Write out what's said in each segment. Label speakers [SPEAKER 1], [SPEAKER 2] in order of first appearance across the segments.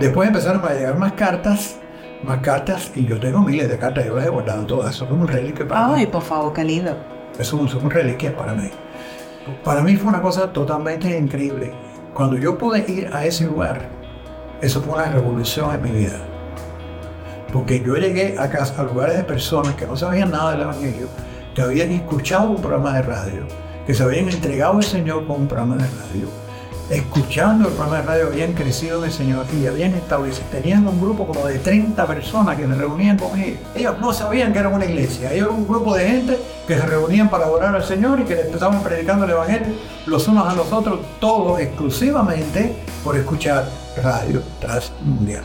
[SPEAKER 1] Después empezaron a llegar más cartas, más cartas, y yo tengo miles de cartas, yo las he guardado todas, son como un reliquia para mí.
[SPEAKER 2] Ay, por favor, qué lindo.
[SPEAKER 1] Eso son reliquias para mí. Para mí fue una cosa totalmente increíble. Cuando yo pude ir a ese lugar, eso fue una revolución en mi vida. Porque yo llegué a, casa, a lugares de personas que no sabían nada del Evangelio, que habían escuchado un programa de radio, que se habían entregado al Señor con un programa de radio, escuchando el programa de radio, habían crecido el Señor y habían establecido, tenían un grupo como de 30 personas que se reunían con ellos. Ellos no sabían que era una iglesia, ellos eran un grupo de gente que se reunían para adorar al Señor y que le estaban predicando el Evangelio los unos a los otros, todos exclusivamente por escuchar radio transmundial.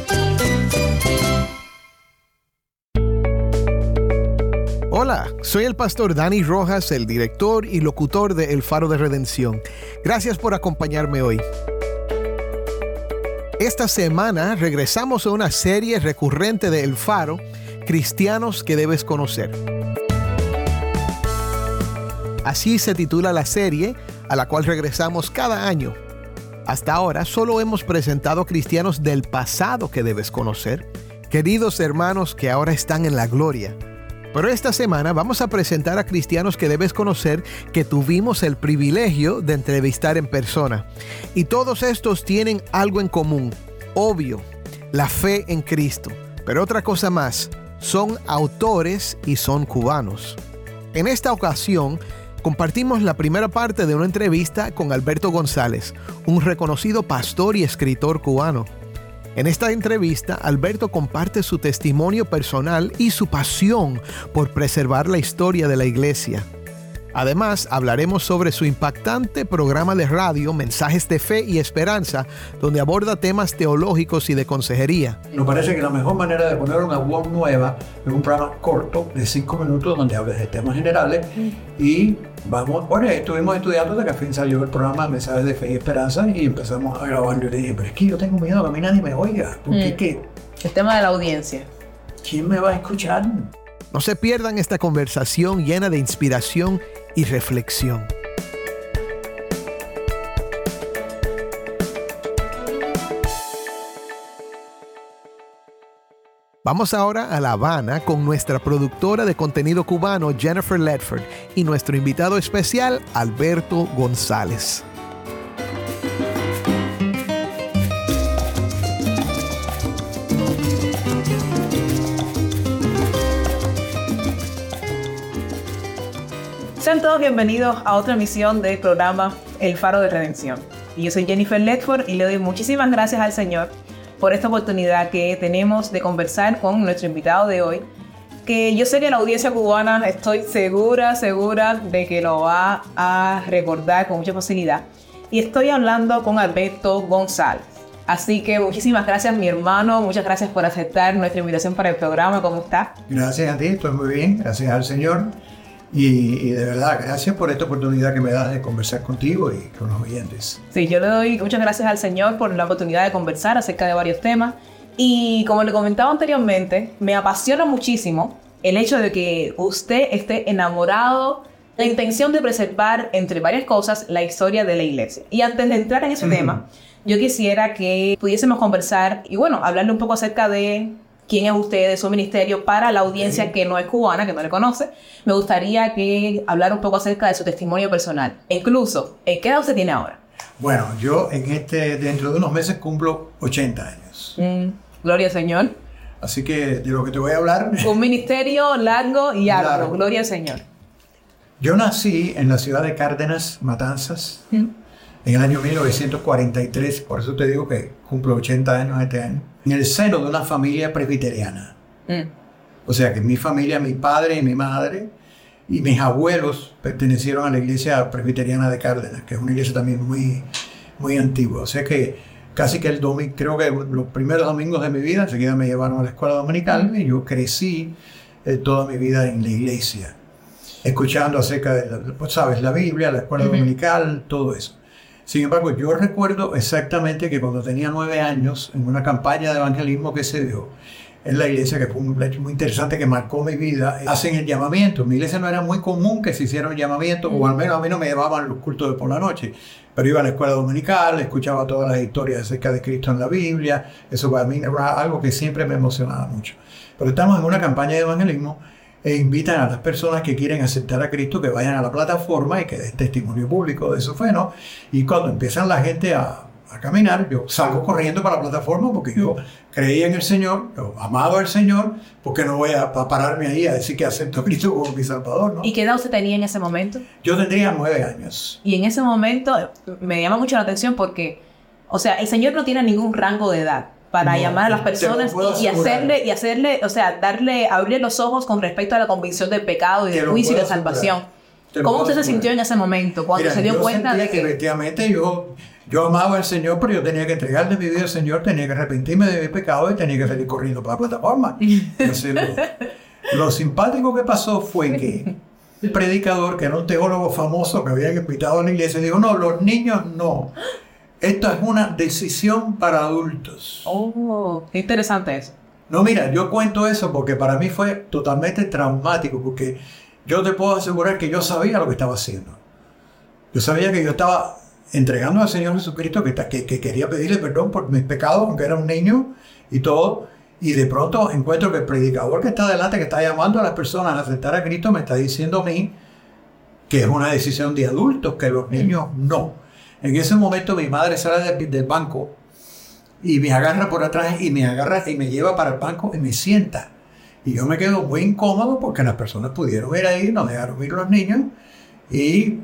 [SPEAKER 3] Hola, soy el pastor Dani Rojas, el director y locutor de El Faro de Redención. Gracias por acompañarme hoy. Esta semana regresamos a una serie recurrente de El Faro, Cristianos que debes conocer. Así se titula la serie a la cual regresamos cada año. Hasta ahora solo hemos presentado cristianos del pasado que debes conocer, queridos hermanos que ahora están en la gloria pero esta semana vamos a presentar a cristianos que debes conocer que tuvimos el privilegio de entrevistar en persona. Y todos estos tienen algo en común, obvio, la fe en Cristo. Pero otra cosa más, son autores y son cubanos. En esta ocasión, compartimos la primera parte de una entrevista con Alberto González, un reconocido pastor y escritor cubano. En esta entrevista, Alberto comparte su testimonio personal y su pasión por preservar la historia de la iglesia. Además, hablaremos sobre su impactante programa de radio Mensajes de Fe y Esperanza, donde aborda temas teológicos y de consejería.
[SPEAKER 1] Nos parece que la mejor manera de poner una web nueva es un programa corto de cinco minutos donde hables de temas generales y vamos, bueno, estuvimos estudiando de que al fin salió el programa Mensajes de Fe y Esperanza y empezamos a grabar. Yo le dije, pero es que yo tengo miedo que a mí nadie me oiga, porque mm. ¿qué?
[SPEAKER 2] El tema de la audiencia.
[SPEAKER 1] ¿Quién me va a escuchar?
[SPEAKER 3] No se pierdan esta conversación llena de inspiración y reflexión. Vamos ahora a La Habana con nuestra productora de contenido cubano Jennifer Ledford y nuestro invitado especial Alberto González.
[SPEAKER 2] Sean todos bienvenidos a otra emisión del programa El Faro de Redención. Y yo soy Jennifer Ledford y le doy muchísimas gracias al Señor por esta oportunidad que tenemos de conversar con nuestro invitado de hoy, que yo sé que la audiencia cubana estoy segura, segura de que lo va a recordar con mucha facilidad. Y estoy hablando con Alberto González. Así que muchísimas gracias, mi hermano. Muchas gracias por aceptar nuestra invitación para el programa. ¿Cómo está?
[SPEAKER 1] Gracias a ti, estoy muy bien. Gracias al Señor. Y, de verdad, gracias por esta oportunidad que me das de conversar contigo y con los oyentes.
[SPEAKER 2] Sí, yo le doy muchas gracias al Señor por la oportunidad de conversar acerca de varios temas. Y como le comentaba anteriormente, me apasiona muchísimo el hecho de que usted esté enamorado la intención de preservar, entre varias cosas, la historia de la iglesia. Y antes de entrar en ese tema, yo quisiera que pudiésemos conversar y, bueno, hablarle un poco acerca de quién es usted, de su ministerio, para la audiencia que no es cubana, que no le conoce. Me gustaría que hablara un poco acerca de su testimonio personal. incluso, ¿qué edad usted tiene ahora?
[SPEAKER 1] Bueno, yo en este, dentro de unos meses cumplo 80 años.
[SPEAKER 2] Mm, gloria al Señor.
[SPEAKER 1] Así que de lo que te voy a hablar.
[SPEAKER 2] Un ministerio largo y alto. Gloria al Señor.
[SPEAKER 1] Yo nací en la ciudad de Cárdenas, Matanzas, mm. En el año 1943. Por eso te digo que cumplo 80 años este año en el seno de una familia presbiteriana. Mm. O sea que mi familia, mi padre y mi madre, Y mis abuelos pertenecieron a la iglesia presbiteriana de Cárdenas, que es una iglesia también muy, muy antigua. O sea que casi que el domingo, creo que los primeros domingos de mi vida, enseguida me llevaron a la escuela dominical y yo crecí eh, toda mi vida en la iglesia, escuchando acerca de, pues, sabes, la Biblia, la escuela dominical, todo eso. Sin embargo, yo recuerdo exactamente que cuando tenía nueve años, en una campaña de evangelismo que se dio, en la iglesia, que fue un hecho muy interesante que marcó mi vida, hacen el llamamiento. En mi iglesia no era muy común que se hiciera un llamamiento, o al menos a mí no me llevaban los cultos de por la noche, pero iba a la escuela dominical, escuchaba todas las historias acerca de Cristo en la Biblia, eso para mí era algo que siempre me emocionaba mucho. Pero estamos en una campaña de evangelismo e invitan a las personas que quieren aceptar a Cristo que vayan a la plataforma y que den testimonio público de su fe, ¿no? Y cuando empiezan la gente a, a caminar, yo salgo corriendo para la plataforma porque yo creía en el Señor, yo amaba al Señor, porque no voy a, a pararme ahí a decir que acepto a Cristo como mi Salvador, ¿no?
[SPEAKER 2] ¿Y qué edad usted tenía en ese momento?
[SPEAKER 1] Yo tendría nueve años.
[SPEAKER 2] Y en ese momento me llama mucho la atención porque, o sea, el Señor no tiene ningún rango de edad para
[SPEAKER 1] No,
[SPEAKER 2] llamar a las personas y, y hacerle, y hacerle, o sea, darle, abrirle los ojos con respecto a la convicción del pecado y del juicio y de salvación. ¿Cómo usted se
[SPEAKER 1] asegurar.
[SPEAKER 2] sintió en ese momento cuando
[SPEAKER 1] Mira,
[SPEAKER 2] se dio
[SPEAKER 1] yo
[SPEAKER 2] cuenta de
[SPEAKER 1] que
[SPEAKER 2] que...
[SPEAKER 1] efectivamente yo, yo amaba al Señor, pero yo tenía que entregarle mi vida al Señor, tenía que arrepentirme de mi pecado y tenía que salir corriendo para la plataforma. Entonces, lo, lo simpático que pasó fue que el predicador, que era un teólogo famoso que habían invitado a la iglesia, dijo, no, los niños no. Esto es una decisión para adultos.
[SPEAKER 2] Oh, qué interesante eso.
[SPEAKER 1] No, mira, yo cuento eso porque para mí fue totalmente traumático, porque yo te puedo asegurar que yo sabía lo que estaba haciendo. Yo sabía que yo estaba entregando al Señor Jesucristo, que, que, que quería pedirle perdón por mis pecados, aunque era un niño y todo. Y de pronto encuentro que el predicador que está delante, que está llamando a las personas a aceptar a Cristo, me está diciendo a mí que es una decisión de adultos, que los niños no. En ese momento mi madre sale del- del banco y me agarra por atrás y me agarra y me lleva para el banco y me sienta. Y yo me quedo muy incómodo porque las personas pudieron ir ahí, nos dejaron ir los niños y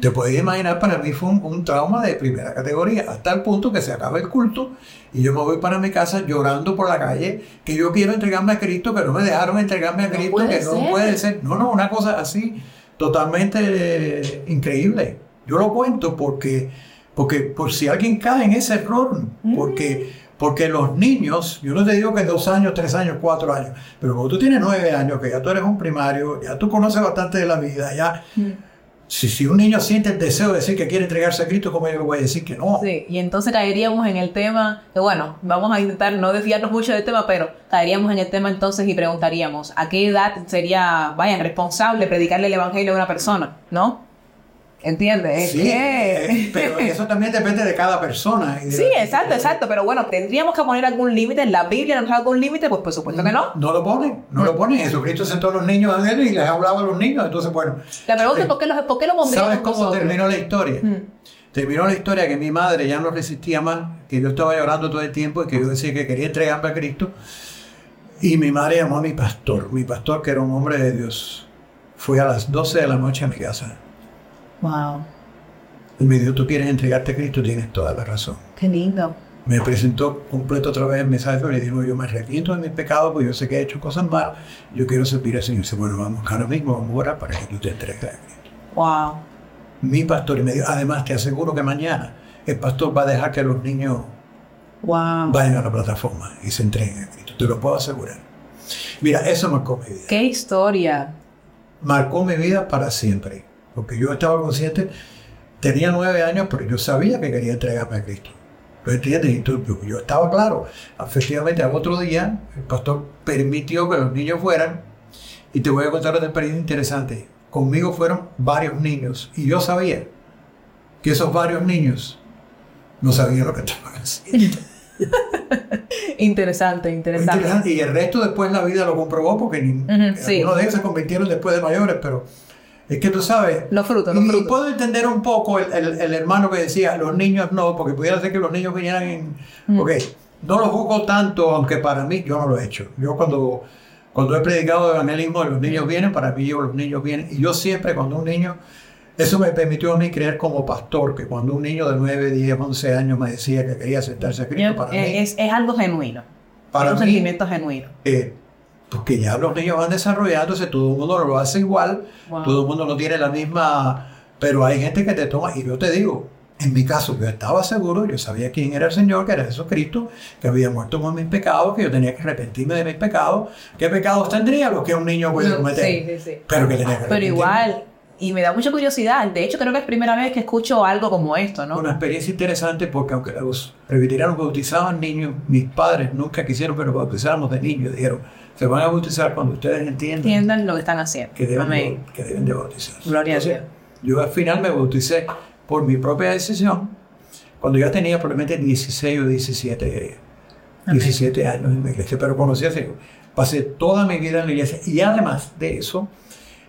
[SPEAKER 1] te puedes imaginar, para mí fue un, un trauma de primera categoría, hasta el punto que se acaba el culto y yo me voy para mi casa llorando por la calle que yo quiero entregarme a Cristo, que no me dejaron entregarme a Cristo, que no puede ser. No, no, una cosa así totalmente eh, increíble. Yo lo cuento porque, porque por si alguien cae en ese error, porque, porque los niños, yo no te digo que dos años, tres años, cuatro años, pero cuando tú tienes nueve años, que ya tú eres un primario, ya tú conoces bastante de la vida, ya... Si, si un niño siente el deseo de decir que quiere entregarse a Cristo, ¿cómo yo le voy a decir que no?
[SPEAKER 2] Sí, y entonces caeríamos en el tema, que bueno, vamos a intentar no desviarnos mucho del tema, pero caeríamos en el tema entonces y preguntaríamos, ¿a qué edad sería, vayan, responsable predicarle el evangelio a una persona? ¿No? ¿Entiendes? Es
[SPEAKER 1] Sí, eh, pero eso también depende de cada persona. y de
[SPEAKER 2] Sí, exacto, exacto, pero bueno, tendríamos que poner algún límite, en la Biblia nos algún límite, pues por supuesto que no.
[SPEAKER 1] No lo ponen, no lo ponen. Jesucristo sentó a los niños a él y les hablaba a los niños. Entonces, bueno,
[SPEAKER 2] La pregunta es, ¿por qué, los, por qué lo
[SPEAKER 1] ¿sabes cómo
[SPEAKER 2] nosotros?
[SPEAKER 1] terminó la historia?
[SPEAKER 2] Mm.
[SPEAKER 1] Terminó la historia que mi madre ya no resistía más, que yo estaba llorando todo el tiempo y que yo decía que quería entregarme a Cristo. Y mi madre llamó a mi pastor, mi pastor que era un hombre de Dios. Fui a las 12 de la noche a mi casa.
[SPEAKER 2] Wow,
[SPEAKER 1] Y me dijo, tú quieres entregarte a Cristo, tienes toda la razón.
[SPEAKER 2] qué lindo.
[SPEAKER 1] Me presentó completo otra vez el mensaje y le dijo, yo me arrepiento de mis pecados, porque yo sé que he hecho cosas malas, yo quiero servir al Señor. Y dice, bueno, vamos ahora mismo, vamos a orar para que tú te entregues a Cristo.
[SPEAKER 2] Wow.
[SPEAKER 1] Mi pastor, y me dijo, además te aseguro que mañana el pastor va a dejar que los niños
[SPEAKER 2] Wow.
[SPEAKER 1] vayan a la plataforma y se entreguen a Cristo. Te lo puedo asegurar. Mira, eso marcó mi vida.
[SPEAKER 2] Qué historia.
[SPEAKER 1] Marcó mi vida para siempre. Porque yo estaba consciente, tenía nueve años, pero yo sabía que quería entregarme a Cristo. ¿Lo entiendes? Tú- yo- estaba claro. Efectivamente, al otro día, el pastor permitió que los niños fueran. Y te voy a contar otra experiencia interesante. Conmigo fueron varios niños. Y yo sabía que esos varios niños no sabían lo que estaban haciendo.
[SPEAKER 2] Interesante, interesante.
[SPEAKER 1] interesante. Y el resto después la vida lo comprobó porque ni,
[SPEAKER 2] sí.
[SPEAKER 1] algunos de ellos se convirtieron después de mayores, pero es que tú sabes.
[SPEAKER 2] Los frutos, los
[SPEAKER 1] y
[SPEAKER 2] frutos.
[SPEAKER 1] puedo entender un poco el, el- el hermano que decía, los niños no, porque pudiera ser que los niños vinieran en...
[SPEAKER 2] Mm.
[SPEAKER 1] Ok, no lo juzgo tanto, aunque para mí yo no lo he hecho. Yo cuando, cuando he predicado evangelismo, los niños vienen, para mí yo, los niños vienen. Y yo siempre cuando un niño... Eso me permitió a mí creer como pastor, que cuando un niño de 9, 10, 11 años me decía que quería aceptarse a Cristo, para mí...
[SPEAKER 2] es, es algo genuino.
[SPEAKER 1] Para
[SPEAKER 2] es un
[SPEAKER 1] mí-
[SPEAKER 2] sentimiento genuino.
[SPEAKER 1] eh, Porque ya los niños van desarrollándose, todo el mundo no lo hace igual,
[SPEAKER 2] Wow.
[SPEAKER 1] todo el mundo no tiene la misma... Pero hay gente que te toma, y yo te digo, en mi caso, yo estaba seguro, yo sabía quién era el Señor, que era Jesucristo, que había muerto por mis pecados, que yo tenía que arrepentirme de mis pecados. ¿Qué pecados tendría? Los que un niño puede cometer.
[SPEAKER 2] sí, sí, sí.
[SPEAKER 1] Pero que tenía que
[SPEAKER 2] Pero igual, y me da mucha curiosidad. De hecho, creo que es primera vez que escucho algo como esto, ¿no?
[SPEAKER 1] Una experiencia interesante porque aunque los presbiterianos bautizaban niños, mis padres nunca quisieron que nos bautizáramos de niños. Dijeron, se van a bautizar cuando ustedes entiendan
[SPEAKER 2] Entiendan lo que están haciendo.
[SPEAKER 1] que deben,
[SPEAKER 2] Amén.
[SPEAKER 1] de, que deben de bautizarse.
[SPEAKER 2] Gloria a
[SPEAKER 1] Entonces,
[SPEAKER 2] Dios.
[SPEAKER 1] Yo al final me bauticé por mi propia decisión cuando ya tenía probablemente 16 o 17,
[SPEAKER 2] Amén.
[SPEAKER 1] 17 años en la iglesia, pero conocí a Dios. Pasé toda mi vida en la iglesia y además de eso,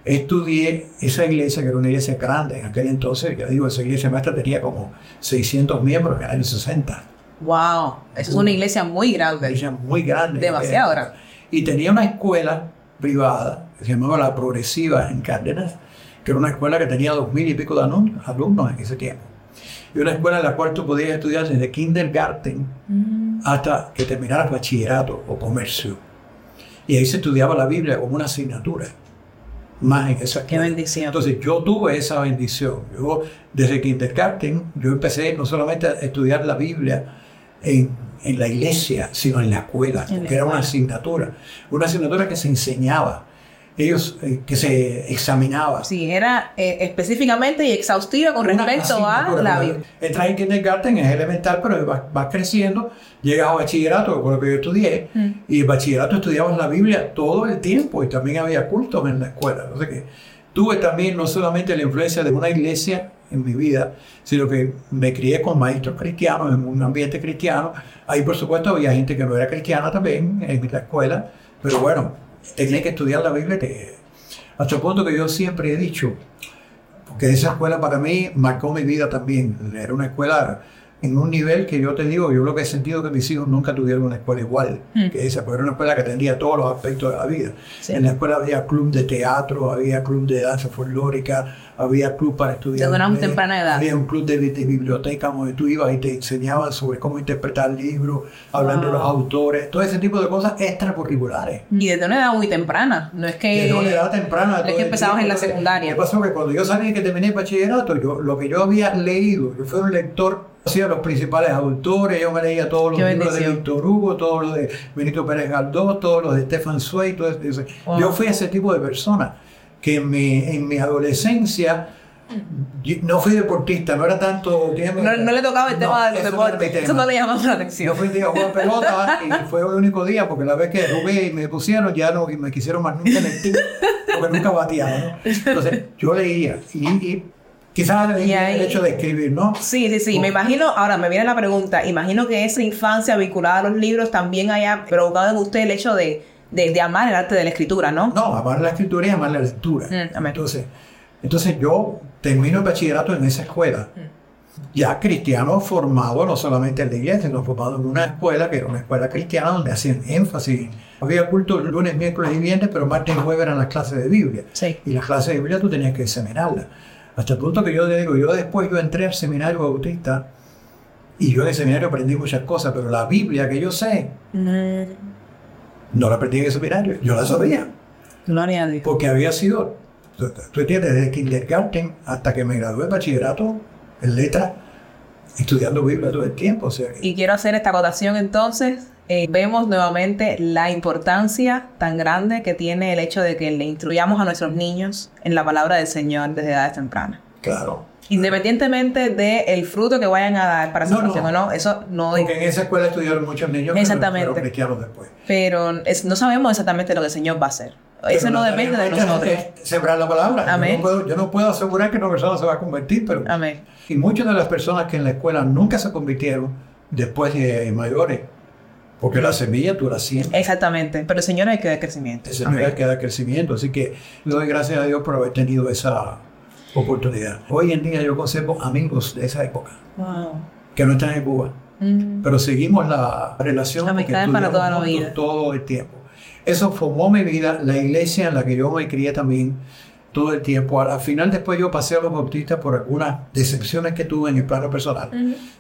[SPEAKER 1] estudié esa iglesia que era una iglesia grande en aquel entonces. Ya digo, esa iglesia maestra tenía como 600 miembros en el año 60.
[SPEAKER 2] Wow, eso es una iglesia muy
[SPEAKER 1] Una
[SPEAKER 2] grande.
[SPEAKER 1] iglesia muy grande.
[SPEAKER 2] Demasiado grande.
[SPEAKER 1] Y tenía una escuela privada que se llamaba La Progresiva en Cárdenas, que era una escuela que tenía dos mil y pico de alumnos, alumnos en ese tiempo. Y una escuela en la cual tú podías estudiar desde kindergarten
[SPEAKER 2] Mm.
[SPEAKER 1] hasta que terminaras bachillerato o comercio. Y ahí se estudiaba la Biblia como una asignatura. Más en esa
[SPEAKER 2] Qué
[SPEAKER 1] escuela.
[SPEAKER 2] bendición.
[SPEAKER 1] Entonces yo tuve esa bendición. Yo desde kindergarten, yo empecé no solamente a estudiar la Biblia en, en la iglesia, sino en la escuela,
[SPEAKER 2] En la
[SPEAKER 1] porque era una asignatura. Una asignatura que se enseñaba, ellos eh, que se examinaba.
[SPEAKER 2] Sí, era eh, específicamente y exhaustiva con
[SPEAKER 1] Una
[SPEAKER 2] respecto a la Biblia.
[SPEAKER 1] Entras en kindergarten, es elemental, pero vas, vas creciendo, llegas a bachillerato, fue lo que yo estudié,
[SPEAKER 2] Mm.
[SPEAKER 1] y en bachillerato estudiabas la Biblia todo el tiempo, y también había cultos en la escuela. Tuve también no solamente la influencia de una iglesia en mi vida, sino que me crié con maestros cristianos, en un ambiente cristiano. Ahí, por supuesto, había gente que no era cristiana también en la escuela, pero bueno, tenía que estudiar la Biblia. hasta el punto que yo siempre he dicho, porque esa escuela para mí marcó mi vida también. Era una escuela en un nivel que yo te digo, yo lo que he sentido que mis hijos nunca tuvieron una escuela igual
[SPEAKER 2] Mm.
[SPEAKER 1] que esa, porque era una escuela que atendía todos los aspectos de la vida.
[SPEAKER 2] Sí.
[SPEAKER 1] En la escuela había club de teatro, había club de danza folclórica, había club para estudiar.
[SPEAKER 2] Desde una temprana edad.
[SPEAKER 1] Había un club de, de biblioteca donde tú ibas y te enseñaban sobre cómo interpretar libros, hablando de los autores, todo ese tipo de cosas extracurriculares.
[SPEAKER 2] Y desde una edad muy temprana. No es que.
[SPEAKER 1] De una edad temprana.
[SPEAKER 2] no es que empezabas en la secundaria.
[SPEAKER 1] ¿Qué pasó? Que cuando yo salí que terminé el bachillerato, yo, lo que yo había leído, yo fui un lector, hacía los principales autores, yo me leía todos los
[SPEAKER 2] Qué
[SPEAKER 1] libros de. Víctor Hugo, todos los de Benito Pérez Galdós, todos los de Stefan Zweig, todo ese-
[SPEAKER 2] Wow.
[SPEAKER 1] Yo fui ese tipo de persona que en mi, en mi adolescencia yo no fui deportista, no era tanto...
[SPEAKER 2] No, no le tocaba el tema de los
[SPEAKER 1] eso no
[SPEAKER 2] deportes.
[SPEAKER 1] tema.
[SPEAKER 2] Eso no le llamaba la
[SPEAKER 1] Yo
[SPEAKER 2] atención.
[SPEAKER 1] fui un día a jugar pelota y fue el único día porque la vez que jugué y me pusieron ya no me quisieron más nunca en el team porque nunca bateaba. ¿no? Entonces yo leía y, y quizás
[SPEAKER 2] ahí-
[SPEAKER 1] el hecho de escribir, ¿no?
[SPEAKER 2] Sí, sí, sí. Me imagino, ahora me viene la pregunta. Imagino que esa infancia vinculada a los libros también haya provocado en usted el hecho de, de, de amar el arte de la escritura, ¿no?
[SPEAKER 1] No, amar la escritura y amar la lectura.
[SPEAKER 2] Mm,
[SPEAKER 1] entonces, entonces yo termino el bachillerato en esa escuela. Ya cristiano formado no solamente en la iglesia, sino formado en una escuela que era una escuela cristiana donde hacían énfasis. Había culto lunes, miércoles y viernes, pero martes y jueves eran las clases de Biblia.
[SPEAKER 2] Sí.
[SPEAKER 1] Y las clases de Biblia tú tenías que examinarlas. Hasta el punto que yo te digo, yo después yo entré al seminario bautista y yo en el seminario aprendí muchas cosas, pero la Biblia que yo sé, no la aprendí en el seminario, yo la sabía.
[SPEAKER 2] Gloria a Dios.
[SPEAKER 1] Porque había sido, tú, tú entiendes, desde kindergarten hasta que me gradué de bachillerato en letras, estudiando Biblia todo el tiempo. O sea,
[SPEAKER 2] Y quiero hacer esta acotación entonces. Eh, vemos nuevamente la importancia tan grande que tiene el hecho de que le instruyamos a nuestros niños en la palabra del Señor desde edades tempranas.
[SPEAKER 1] claro.
[SPEAKER 2] Independientemente del fruto que vayan a dar para su
[SPEAKER 1] No, no.
[SPEAKER 2] o no, eso no...
[SPEAKER 1] Porque en esa escuela estudiaron muchos niños que
[SPEAKER 2] Exactamente.
[SPEAKER 1] fueron cristianos después.
[SPEAKER 2] Pero es- no sabemos exactamente lo que el Señor va a hacer. Eso no depende de nosotros.
[SPEAKER 1] Sembrar la palabra. Yo
[SPEAKER 2] Amén.
[SPEAKER 1] no, puedo, yo no puedo asegurar que una persona se va a convertir, pero
[SPEAKER 2] Amén.
[SPEAKER 1] y muchas de las personas que en la escuela nunca se convirtieron después de mayores, porque la semilla tú la siembras.
[SPEAKER 2] Exactamente. Pero el Señor hay que dar crecimiento.
[SPEAKER 1] Ese
[SPEAKER 2] Amén.
[SPEAKER 1] nivel que da crecimiento. Así que le doy gracias a Dios por haber tenido esa oportunidad. Hoy en día yo conservo amigos de esa época
[SPEAKER 2] Wow.
[SPEAKER 1] que no están en Cuba,
[SPEAKER 2] Mm.
[SPEAKER 1] pero seguimos la relación
[SPEAKER 2] La amistad es para toda la vida.
[SPEAKER 1] todo el tiempo. Eso formó mi vida, la iglesia en la que yo me crié también todo el tiempo. Al, al final después yo pasé a los bautistas por algunas decepciones que tuve en el plano personal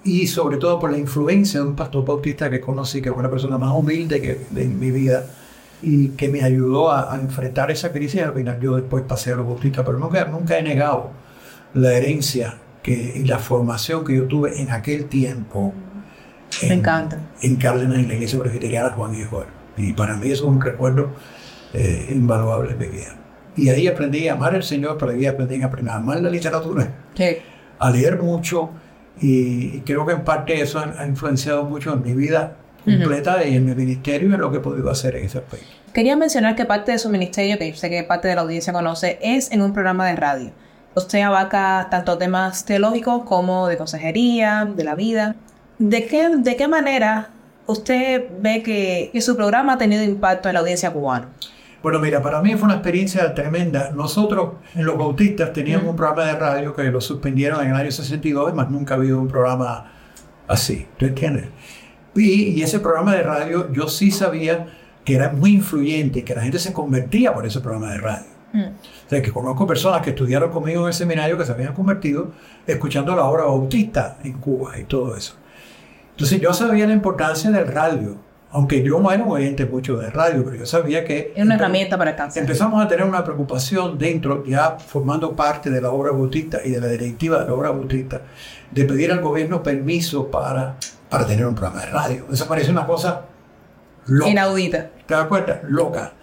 [SPEAKER 1] y sobre todo por la influencia de un pastor bautista que conocí, que fue una persona más humilde que de mi vida. y que me ayudó a, a enfrentar esa crisis. Al final yo después pasé a los bautistas, pero nunca, nunca he negado la herencia que, y la formación que yo tuve en aquel tiempo.
[SPEAKER 2] Me encanta.
[SPEAKER 1] En Cárdenas, en la iglesia presbiteriana Juan Guijuelo. Y para mí eso es un recuerdo eh, invaluable de mi vida. Y ahí aprendí a amar al Señor, pero ahí aprendí a aprender a amar la literatura,
[SPEAKER 2] Sí.
[SPEAKER 1] a leer mucho. Y, y creo que en parte eso ha, ha influenciado mucho en mi vida completa y en mi ministerio y en lo que he podido hacer en ese aspecto.
[SPEAKER 2] Quería mencionar que parte de su ministerio, que sé que parte de la audiencia conoce, es en un programa de radio. Usted abarca tanto temas teológicos como de consejería, de la vida. ¿De qué, de qué manera usted ve que, que su programa ha tenido impacto en la audiencia cubana?
[SPEAKER 1] Bueno, mira, para mí fue una experiencia tremenda. Nosotros en Los Bautistas teníamos un programa de radio que lo suspendieron en el año 62, más nunca ha habido un programa así, ¿tú entiendes? Y, y ese programa de radio yo sí sabía que era muy influyente, que la gente se convertía por ese programa de radio. O sea, que conozco personas que estudiaron conmigo en el seminario que se habían convertido escuchando la obra bautista en Cuba y todo eso. Entonces yo sabía la importancia del radio, aunque yo no era un oyente mucho de radio, pero yo sabía que...
[SPEAKER 2] Es una herramienta para alcanzar.
[SPEAKER 1] Empezamos a tener una preocupación dentro, ya formando parte de la obra bautista y de la directiva de la obra bautista, de pedir al gobierno permiso para, para tener un programa de radio. Eso parece una cosa loca.
[SPEAKER 2] Inaudita.
[SPEAKER 1] ¿Te das cuenta? Loca.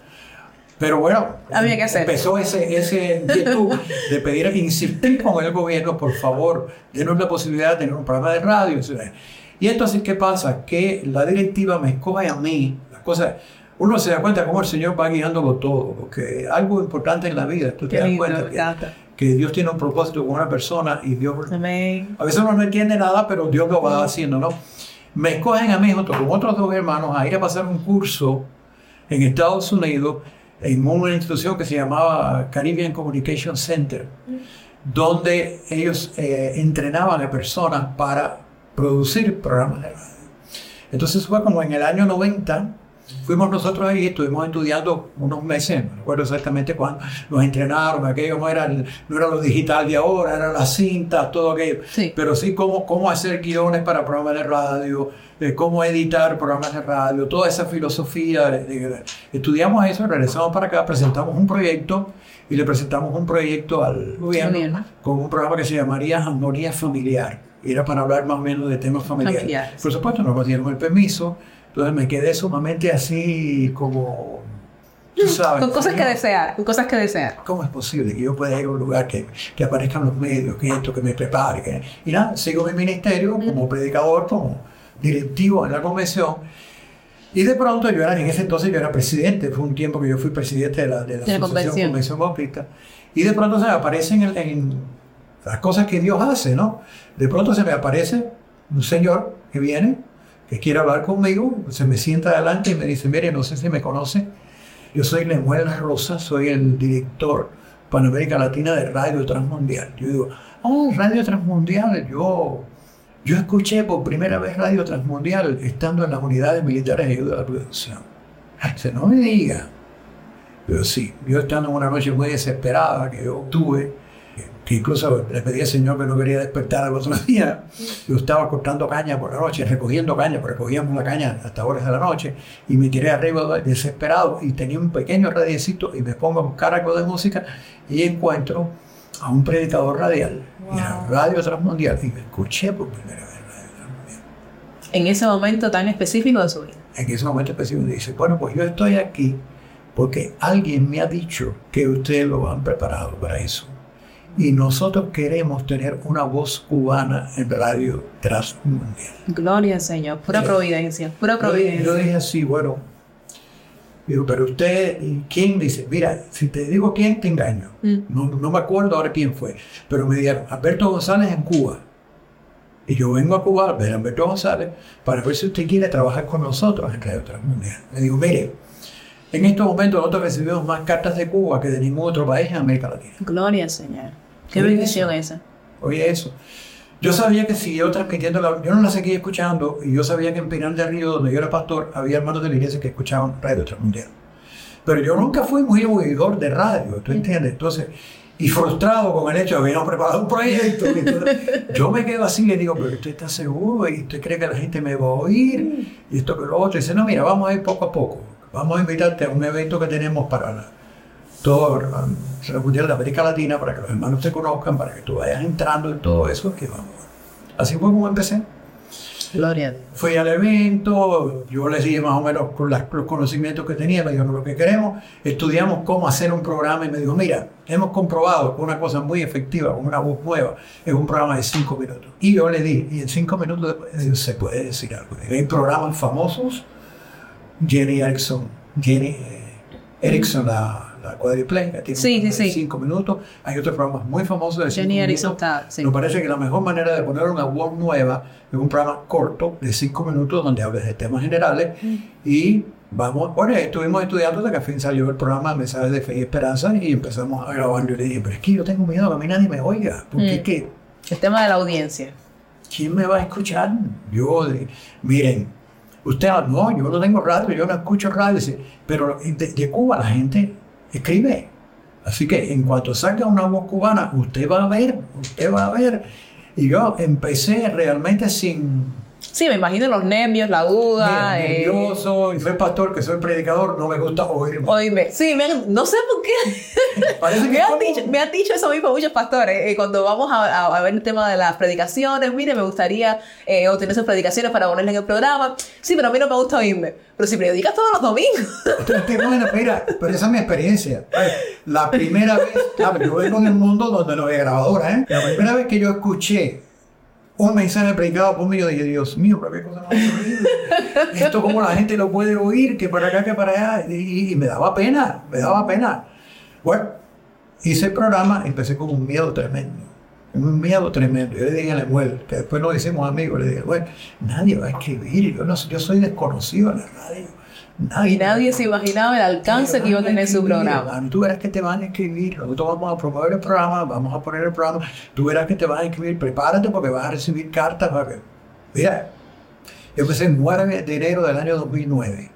[SPEAKER 1] Pero bueno,
[SPEAKER 2] Había que hacer.
[SPEAKER 1] empezó ese, ese inquietud de pedir, insistir con el gobierno, por favor, denos la posibilidad de tener un programa de radio. Y entonces, ¿qué pasa? Que la directiva me escoge a mí, las cosas, uno se da cuenta cómo el Señor va guiándolo todo, porque algo importante en la vida, tú te das
[SPEAKER 2] lindo,
[SPEAKER 1] cuenta que, que Dios tiene un propósito con una persona y Dios
[SPEAKER 2] Amén.
[SPEAKER 1] a veces uno no entiende nada, pero Dios lo va haciendo, ¿no? Me escogen a mí junto con otros dos hermanos a ir a pasar un curso en Estados Unidos en una institución que se llamaba Caribbean Communication Center, donde ellos eh, entrenaban a personas para producir programas de radio. Entonces fue como en el año 90, fuimos nosotros ahí, estuvimos estudiando unos meses, no recuerdo exactamente cuándo, nos entrenaron, aquello no era, no era lo digital de ahora, era la cinta, todo aquello,
[SPEAKER 2] Sí.
[SPEAKER 1] pero sí cómo, cómo hacer guiones para programas de radio, eh, cómo editar programas de radio, toda esa filosofía. estudiamos eso, regresamos para acá, presentamos un proyecto y le presentamos un proyecto al gobierno
[SPEAKER 2] Gobierno.
[SPEAKER 1] con un programa que se llamaría Armonía Familiar. Era para hablar más o menos de temas familiares.
[SPEAKER 2] Familiares.
[SPEAKER 1] Por supuesto, no nos dieron el permiso, entonces me quedé sumamente así como... Tú sabes,
[SPEAKER 2] Con cosas que desear, con cosas que desear.
[SPEAKER 1] ¿Cómo es posible que yo pueda ir a un lugar que, que aparezcan los medios, que esto, que me prepare? Que... Y nada, sigo mi ministerio como predicador, como directivo en la convención. Y de pronto yo era, en ese entonces yo era presidente, fue un tiempo que yo fui presidente de la, de la
[SPEAKER 2] De la
[SPEAKER 1] Asociación
[SPEAKER 2] convención.
[SPEAKER 1] Convención Bautista. Y de pronto se me aparecen en, en las cosas que Dios hace, ¿no? De pronto se me aparece un señor que viene, que quiere hablar conmigo, se me sienta adelante y me dice, mire, no sé si me conoce, yo soy Lemuel Rosa, soy el director Panamérica Latina de Radio Transmundial. Yo digo, oh, Radio Transmundial, yo, yo escuché por primera vez Radio Transmundial estando en las unidades militares de ayuda a la producción. Dice, no me diga. Yo sí, yo estando en una noche muy desesperada que yo tuve, que incluso le pedí al Señor que no quería despertar al otro día. Yo estaba cortando caña por la noche, recogiendo caña, porque recogíamos la caña hasta horas de la noche, y me tiré arriba desesperado y tenía un pequeño radiecito y me pongo a buscar algo de música y encuentro a un predicador radial, y era Radio Transmundial, y me escuché por primera vez Radio Transmundial.
[SPEAKER 2] En ese momento tan específico de su vida.
[SPEAKER 1] En ese momento específico dice, bueno, pues yo estoy aquí porque alguien me ha dicho que ustedes lo han preparado para eso. Y nosotros queremos tener una voz cubana en Radio Transmundial.
[SPEAKER 2] Gloria al Señor. Pura
[SPEAKER 1] Sí.
[SPEAKER 2] providencia. Pura
[SPEAKER 1] Yo,
[SPEAKER 2] providencia.
[SPEAKER 1] yo dije así, bueno, digo, pero usted, ¿y ¿quién dice? Mira, si te digo quién, te engaño.
[SPEAKER 2] Mm.
[SPEAKER 1] No, no me acuerdo ahora quién fue, pero me dijeron, Alberto González en Cuba. Y yo vengo a Cuba a ver a Alberto González para ver si usted quiere trabajar con nosotros en Radio Transmundial. Le digo, mire, en estos momentos nosotros recibimos más cartas de Cuba que de ningún otro país en América Latina.
[SPEAKER 2] Gloria al Señor. Qué
[SPEAKER 1] Oye,
[SPEAKER 2] bendición esa.
[SPEAKER 1] Oye, eso. Yo sabía que si yo transmitiendo la... Yo no la seguía escuchando y yo sabía que en Pinal del Río, donde yo era pastor, había hermanos de la iglesia que escuchaban Radio Transmundial. Pero yo nunca fui muy oidor de radio, ¿tú entiendes? Entonces, y frustrado con el hecho de que habíamos preparado un proyecto. entonces, yo me quedo así y le digo, pero usted está seguro y usted cree que la gente me va a oír y esto que lo otro. Y dice, no, mira, vamos a ir poco a poco. Vamos a invitarte a un evento que tenemos para la, todo la de América Latina, para que los hermanos te conozcan, para que tú vayas entrando en todo eso. Que vamos. Así fue como empecé.
[SPEAKER 2] Gloria.
[SPEAKER 1] Fui al evento, yo les dije más o menos con las- los conocimientos que tenía, me dijeron lo que queremos, estudiamos cómo hacer un programa y me dijo, mira, hemos comprobado que una cosa muy efectiva, con una voz nueva, es un programa de cinco minutos. Y yo le di, y en cinco minutos eh, se puede decir algo. Hay programas famosos, Jenny Erickson, Jenny eh, Erickson, la, la quadriplane, que tiene
[SPEAKER 2] Sí, sí,
[SPEAKER 1] de
[SPEAKER 2] sí.
[SPEAKER 1] cinco minutos. Hay otros programas muy famosos de
[SPEAKER 2] Jenny
[SPEAKER 1] cinco minutos. Me parece que la mejor manera de poner una voz nueva es un programa corto de cinco minutos donde hables de temas generales y vamos, bueno, estuvimos estudiando hasta que al fin salió el programa Mensajes de Fe y Esperanza y empezamos a grabar. Yo le dije, pero es que yo tengo miedo que a mí nadie me oiga, porque
[SPEAKER 2] Mm.
[SPEAKER 1] es que,
[SPEAKER 2] El tema de la audiencia.
[SPEAKER 1] ¿quién me va a escuchar? Yo, de- miren, usted, ah, no, yo no tengo radio, yo no escucho radio, pero de, de Cuba la gente escribe. Así que en cuanto salga una voz cubana, usted va a ver, usted va a ver. Y yo empecé realmente sin
[SPEAKER 2] Sí, me imagino los nervios, la duda.
[SPEAKER 1] Mira,
[SPEAKER 2] eh,
[SPEAKER 1] nervioso, y soy pastor, que soy predicador, no me gusta oírme.
[SPEAKER 2] Oíme, sí, me han- no sé por qué.
[SPEAKER 1] Parece que
[SPEAKER 2] me, han dicho, me han dicho eso mismo muchos pastores. eh, cuando vamos a, a- a ver el tema de las predicaciones, mire, me gustaría eh, obtener sus predicaciones para ponerlas en el programa. Sí, pero a mí no me gusta oírme. Pero si predicas todos los domingos.
[SPEAKER 1] Mira, pero esa es mi experiencia. La primera vez, claro, yo vengo en el mundo donde no había grabadora, ¿eh? La primera vez que yo escuché un mensaje predicado por mí, yo dije, Dios mío, pero qué cosa más horrible. Esto como la gente lo puede oír, que para acá, que para allá. Y, y me daba pena, me daba pena. Bueno, hice el programa, empecé con un miedo tremendo. Un miedo tremendo. Yo le dije a Lemuel, que después nos hicimos amigos, le dije, bueno, nadie va a escribir, yo, no, yo soy desconocido en la radio. Nadie,
[SPEAKER 2] Y nadie se imaginaba el alcance que iba a tener su programa.
[SPEAKER 1] Tú verás que te van a escribir, nosotros vamos a promover el programa, vamos a poner el programa, tú verás que te van a escribir, prepárate porque vas a recibir cartas. Para que... Mira, yo empecé el 9 de enero del año 2009.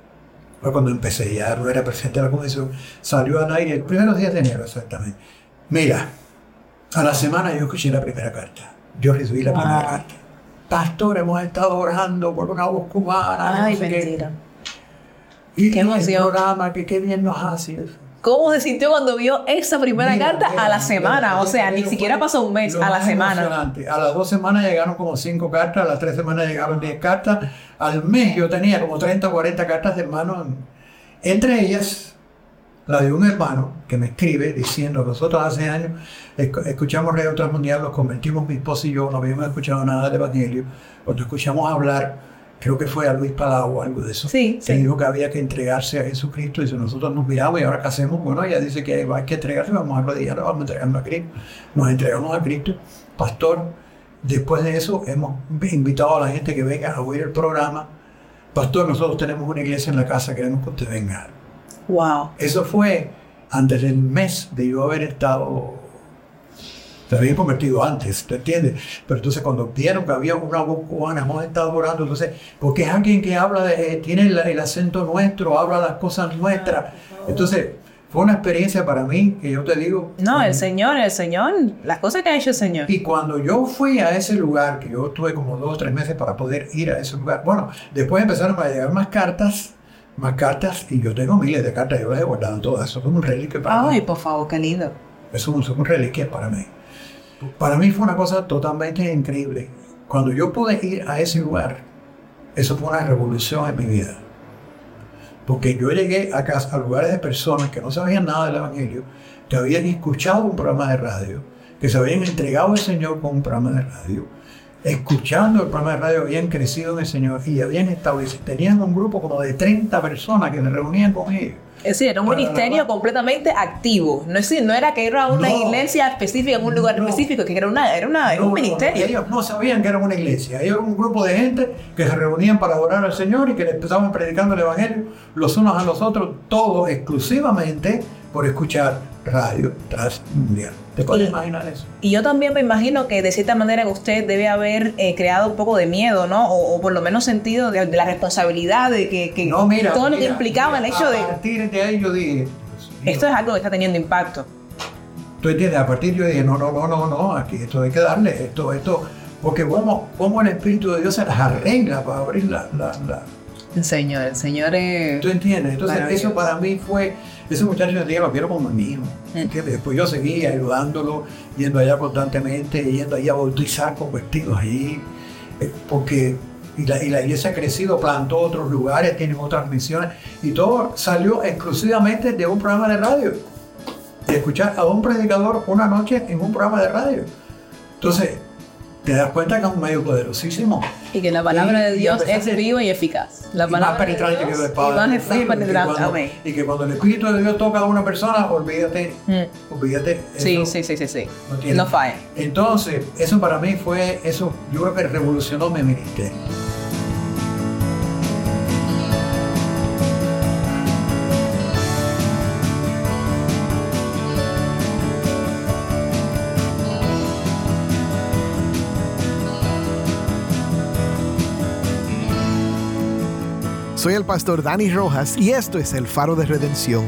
[SPEAKER 1] Fue cuando empecé, ya no era presidente de la comisión, salió al aire el primeros días de enero exactamente. Mira, a la semana yo escuché la primera carta, yo recibí la primera
[SPEAKER 2] Ah.
[SPEAKER 1] carta. Pastor, hemos estado orando por una voz cubana.
[SPEAKER 2] Ay,
[SPEAKER 1] no sé qué". Y
[SPEAKER 2] Qué
[SPEAKER 1] el
[SPEAKER 2] emoción.
[SPEAKER 1] programa, que qué bien nos hace.
[SPEAKER 2] ¿Cómo se sintió cuando vio esa primera
[SPEAKER 1] Mira,
[SPEAKER 2] carta a la semana? O sea, ni siquiera pasó un mes, a la semana.
[SPEAKER 1] A las dos semanas llegaron como cinco cartas, a las tres semanas llegaron diez cartas. Al mes yo tenía como 30 o 40 cartas de hermanos. Entre ellas, la de un hermano que me escribe diciendo, nosotros hace años esc- escuchamos Radio Transmundial, nos convertimos mi esposa y yo, no habíamos escuchado nada del Evangelio. Cuando escuchamos hablar, creo que fue a Luis Palau o algo de eso,
[SPEAKER 2] Sí,
[SPEAKER 1] que
[SPEAKER 2] sí.
[SPEAKER 1] dijo que había que entregarse a Jesucristo. Y si nosotros nos miramos y ahora qué hacemos, bueno, ella dice que hay que entregarse, vamos a arrodillarnos, vamos a entregarnos a Cristo. Nos entregamos a Cristo. Pastor, después de eso hemos invitado a la gente que venga a oír el programa. Pastor, nosotros tenemos una iglesia en la casa, queremos que usted venga.
[SPEAKER 2] Wow.
[SPEAKER 1] Eso fue antes del mes de yo haber estado. Se había convertido antes, ¿te entiendes? Pero entonces cuando vieron que había una voz cubana, hemos estado orando, entonces, porque es alguien que habla, de, eh, tiene el, el acento nuestro, habla las cosas nuestras. Entonces, fue una experiencia para mí que yo te digo.
[SPEAKER 2] No, el Señor, el Señor, las cosas que ha hecho el Señor.
[SPEAKER 1] Y cuando yo fui a ese lugar, que yo tuve como dos o tres meses para poder ir a ese lugar, bueno, después empezaron a llegar más cartas, más cartas, y yo tengo miles de cartas, yo las he guardado todas, eso es un reliquia para mí.
[SPEAKER 2] Ay, por favor, qué lindo.
[SPEAKER 1] Eso es un reliquia para mí. Para mí fue una cosa totalmente increíble. Cuando yo pude ir a ese lugar, eso fue una revolución en mi vida. Porque yo llegué a, casa, lugares de personas que no sabían nada del Evangelio, que habían escuchado un programa de radio, que se habían entregado al Señor con un programa de radio, escuchando el programa de radio, habían crecido en el Señor y habían establecido, tenían un grupo como de 30 personas que se reunían con ellos.
[SPEAKER 2] Es decir, era un ministerio completamente activo. No, es decir, no era que era una iglesia específica en un lugar específico, que era, una, era, una, era
[SPEAKER 1] No,
[SPEAKER 2] un ministerio.
[SPEAKER 1] ellos no sabían que era una iglesia. Ellos eran un grupo de gente que se reunían para adorar al Señor y que le estaban predicando el Evangelio los unos a los otros, todo exclusivamente por escuchar radio transmundial. ¿Te puedes
[SPEAKER 2] Y-
[SPEAKER 1] imaginar eso?
[SPEAKER 2] Y yo también me imagino que de cierta manera usted debe haber eh, creado un poco de miedo, ¿no? O, o por lo menos sentido de, de la responsabilidad de que, que
[SPEAKER 1] No, mira.
[SPEAKER 2] todo lo que
[SPEAKER 1] mira,
[SPEAKER 2] implicaba
[SPEAKER 1] mira,
[SPEAKER 2] el hecho
[SPEAKER 1] a
[SPEAKER 2] de
[SPEAKER 1] partir de ahí yo dije.
[SPEAKER 2] Esto es algo que está teniendo impacto.
[SPEAKER 1] ¿Tú entiendes? A partir yo dije, no, no, no, no, no, aquí esto hay que darle, esto, esto. Porque como, como el Espíritu de Dios se las arregla para abrir la, la, la,
[SPEAKER 2] El Señor, el Señor es...
[SPEAKER 1] ¿Tú entiendes? Entonces eso para mí fue, ese muchacho día lo quiero como mi hijo.
[SPEAKER 2] Mm.
[SPEAKER 1] ¿entiendes? Después yo seguía ayudándolo, yendo allá constantemente, yendo allá a bautizar convertidos allí, eh, porque y la, y la iglesia ha crecido, plantó otros lugares, tiene otras misiones, y todo salió exclusivamente de un programa de radio, de escuchar a un predicador una noche en un programa de radio. Entonces, te das cuenta que es un medio poderosísimo.
[SPEAKER 2] Y que la palabra
[SPEAKER 1] Y-
[SPEAKER 2] de Dios es
[SPEAKER 1] de-
[SPEAKER 2] viva y eficaz. La
[SPEAKER 1] y más
[SPEAKER 2] palabra de
[SPEAKER 1] penetrante que la espada
[SPEAKER 2] y más
[SPEAKER 1] filo, y cuando-
[SPEAKER 2] Amén.
[SPEAKER 1] Y que cuando el Espíritu de Dios toca a una persona, olvídate,
[SPEAKER 2] Mm.
[SPEAKER 1] olvídate.
[SPEAKER 2] Sí, sí, sí, sí, sí.
[SPEAKER 1] no
[SPEAKER 2] No falla.
[SPEAKER 1] Entonces, eso para mí fue, eso yo creo que revolucionó mi ministerio.
[SPEAKER 3] Soy el pastor Dani Rojas y esto es el Faro de Redención.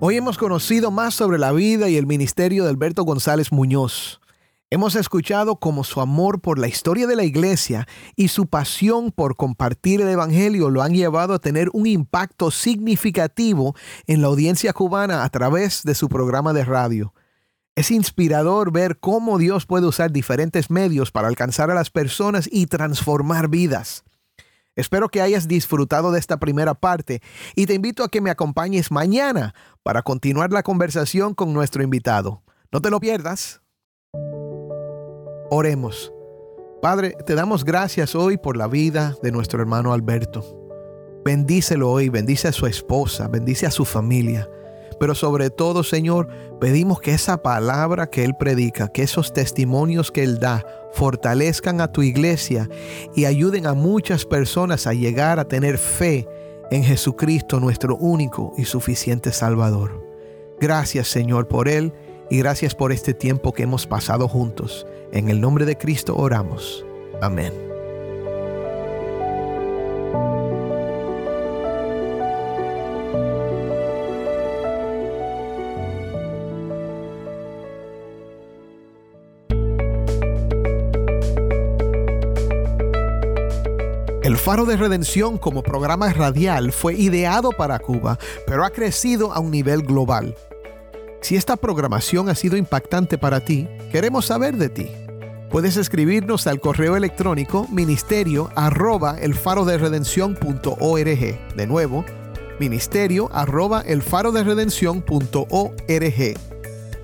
[SPEAKER 3] Hoy hemos conocido más sobre la vida y el ministerio de Alberto González Muñoz. Hemos escuchado cómo su amor por la historia de la iglesia y su pasión por compartir el Evangelio lo han llevado a tener un impacto significativo en la audiencia cubana a través de su programa de radio. Es inspirador ver cómo Dios puede usar diferentes medios para alcanzar a las personas y transformar vidas. Espero que hayas disfrutado de esta primera parte y te invito a que me acompañes mañana para continuar la conversación con nuestro invitado. No te lo pierdas. Oremos. Padre, te damos gracias hoy por la vida de nuestro hermano Alberto. Bendícelo hoy, bendice a su esposa, bendice a su familia. Pero sobre todo, Señor, pedimos que esa palabra que Él predica, que esos testimonios que Él da, fortalezcan a tu iglesia y ayuden a muchas personas a llegar a tener fe en Jesucristo, nuestro único y suficiente Salvador. Gracias, Señor, por Él y gracias por este tiempo que hemos pasado juntos. En el nombre de Cristo oramos. Amén. Faro de Redención como programa radial fue ideado para Cuba, pero ha crecido a un nivel global. Si esta programación ha sido impactante para ti, queremos saber de ti. Puedes escribirnos al correo electrónico ministerio arroba elfaroderedención.org. De nuevo, ministerio arroba elfaroderedención.org.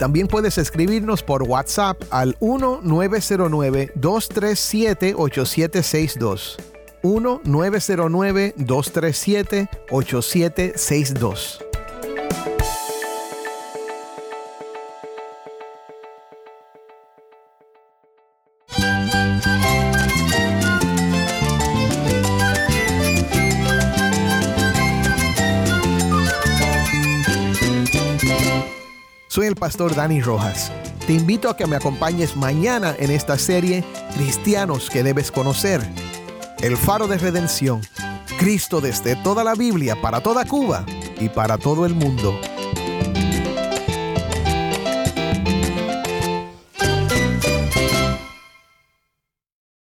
[SPEAKER 3] También puedes escribirnos por WhatsApp al 1-909-237-8762. 1-909-237-8762. Pastor Dani Rojas. Te invito a que me acompañes mañana en esta serie Cristianos que debes conocer. El faro de redención. Cristo desde toda la Biblia, para toda Cuba y para todo el mundo.